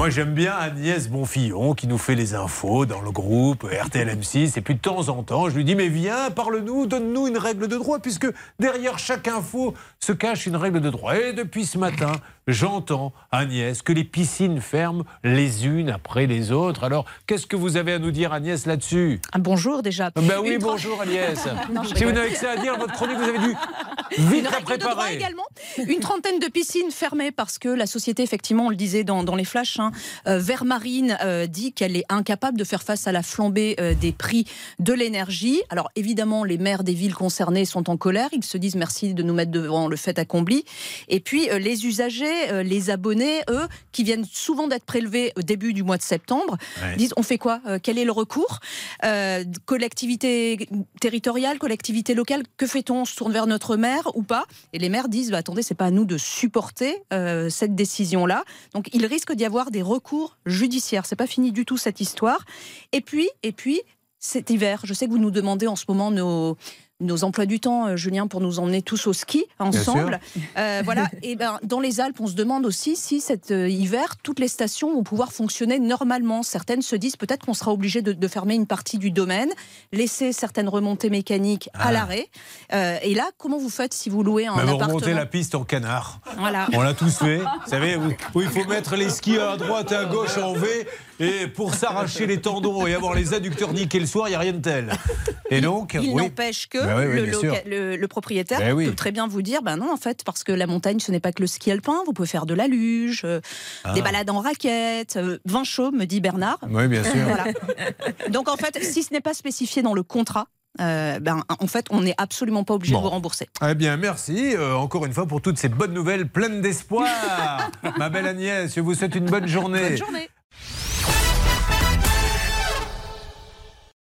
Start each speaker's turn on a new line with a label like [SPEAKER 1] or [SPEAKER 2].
[SPEAKER 1] Moi, j'aime bien Agnès Bonfillon qui nous fait les infos dans le groupe RTLM6. Et puis de temps en temps, je lui dis Mais viens, parle-nous, donne-nous une règle de droit, puisque derrière chaque info se cache une règle de droit. Et depuis ce matin, j'entends, Agnès, que les piscines ferment les unes après les autres. Alors, qu'est-ce que vous avez à nous dire, Agnès, là-dessus?
[SPEAKER 2] Un bonjour déjà.
[SPEAKER 1] Ben oui, bonjour, Agnès. si vous n'avez que ça à dire, votre chronique, vous avez dû vite la préparer.
[SPEAKER 2] également. Une trentaine de piscines fermées parce que la société, effectivement, on le disait dans, les flashs, hein, euh, Vermarine euh, dit qu'elle est incapable de faire face à la flambée euh, des prix de l'énergie. Alors, évidemment, les maires des villes concernées sont en colère. Ils se disent merci de nous mettre devant le fait accompli. Et puis, les usagers les abonnés, eux, qui viennent souvent d'être prélevés au début du mois de septembre, disent on fait quoi Quel est le recours Collectivité territoriale, collectivité locale, que fait-on On se tourne vers notre maire ou pas? Et les maires disent bah, attendez, c'est pas à nous de supporter cette décision-là. Donc il risque d'y avoir des recours judiciaires. C'est pas fini du tout cette histoire. Et puis, et puis cet hiver, je sais que vous nous demandez en ce moment nos nos emplois du temps, euh, Julien, pour nous emmener tous au ski ensemble. Euh, voilà. Et ben, dans les Alpes, on se demande aussi si cet euh, hiver, toutes les stations vont pouvoir fonctionner normalement. Certaines se disent peut-être qu'on sera obligé de, fermer une partie du domaine, laisser certaines remontées mécaniques à ah. l'arrêt. et là, comment vous faites si vous louez un bah, appartement
[SPEAKER 1] Vous remontez la piste en canard. Voilà. On l'a tous fait. Vous savez, où, il faut mettre les skis à droite et à gauche en V. Et pour s'arracher les tendons et avoir les adducteurs niqués le soir, il n'y a rien de tel. Et donc,
[SPEAKER 2] il n'empêche que bah le, propriétaire ben peut très bien vous dire ben non, en fait, parce que la montagne, ce n'est pas que le ski alpin, vous pouvez faire de la luge, euh, ah. des balades en raquette, euh, vin chaud, me dit Bernard.
[SPEAKER 1] Oui, bien sûr.
[SPEAKER 2] Donc en fait, si ce n'est pas spécifié dans le contrat, euh, ben, en fait, on n'est absolument pas obligé de vous rembourser.
[SPEAKER 1] Eh bien, merci encore une fois pour toutes ces bonnes nouvelles pleines d'espoir. Ma belle Agnès, je vous souhaite une bonne journée.
[SPEAKER 2] Bonne journée.